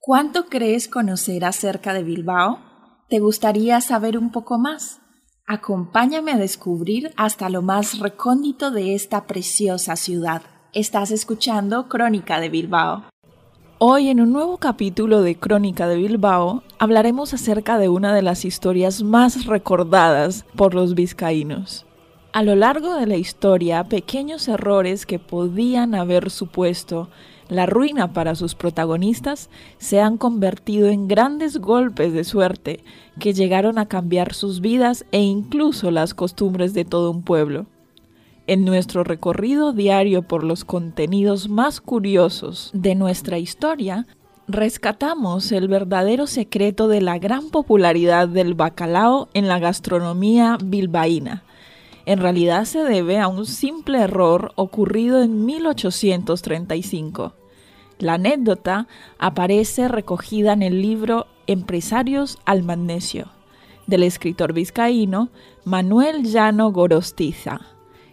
¿Cuánto crees conocer acerca de Bilbao? ¿Te gustaría saber un poco más? Acompáñame a descubrir hasta lo más recóndito de esta preciosa ciudad. Estás escuchando Crónica de Bilbao. Hoy en un nuevo capítulo de Crónica de Bilbao hablaremos acerca de una de las historias más recordadas por los vizcaínos. A lo largo de la historia, pequeños errores que podían haber supuesto la ruina para sus protagonistas se han convertido en grandes golpes de suerte que llegaron a cambiar sus vidas e incluso las costumbres de todo un pueblo. En nuestro recorrido diario por los contenidos más curiosos de nuestra historia, rescatamos el verdadero secreto de la gran popularidad del bacalao en la gastronomía bilbaína. En realidad se debe a un simple error ocurrido en 1835. La anécdota aparece recogida en el libro Empresarios al Magnesio, del escritor vizcaíno Manuel Llano Gorostiza.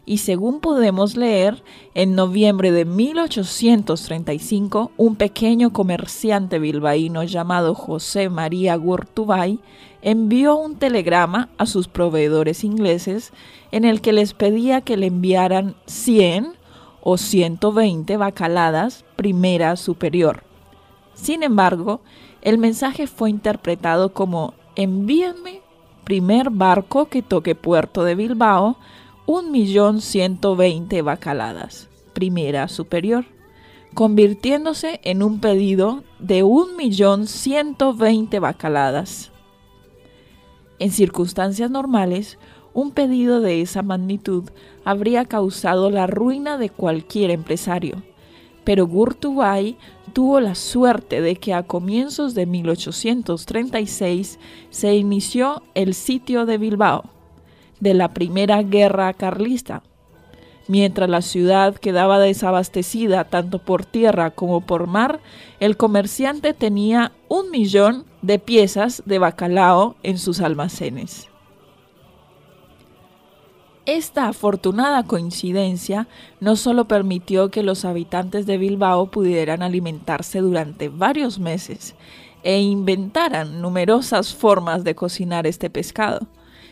Y según podemos leer, en noviembre de 1835, un pequeño comerciante bilbaíno llamado José María Gurtubay envió un telegrama a sus proveedores ingleses en el que les pedía que le enviaran 100 o 120 bacaladas primera superior. Sin embargo, el mensaje fue interpretado como envíenme primer barco que toque puerto de Bilbao, un millón ciento veinte bacaladas, primera superior, convirtiéndose en un pedido de un millón ciento veinte bacaladas. En circunstancias normales, un pedido de esa magnitud habría causado la ruina de cualquier empresario. Pero Gurtubay tuvo la suerte de que a comienzos de 1836 se inició el sitio de Bilbao, de la primera guerra carlista. Mientras la ciudad quedaba desabastecida tanto por tierra como por mar, el comerciante tenía un millón de piezas de bacalao en sus almacenes. Esta afortunada coincidencia no solo permitió que los habitantes de Bilbao pudieran alimentarse durante varios meses e inventaran numerosas formas de cocinar este pescado,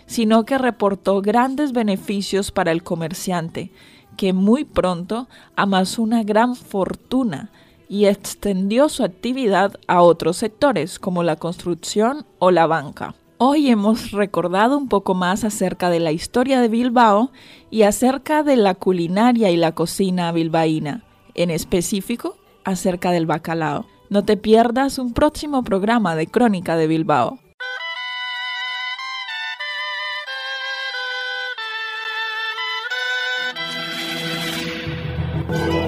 sino que reportó grandes beneficios para el comerciante, que muy pronto amasó una gran fortuna y extendió su actividad a otros sectores como la construcción o la banca. Hoy hemos recordado un poco más acerca de la historia de Bilbao y acerca de la culinaria y la cocina bilbaína, en específico acerca del bacalao. No te pierdas un próximo programa de Crónica de Bilbao. 中。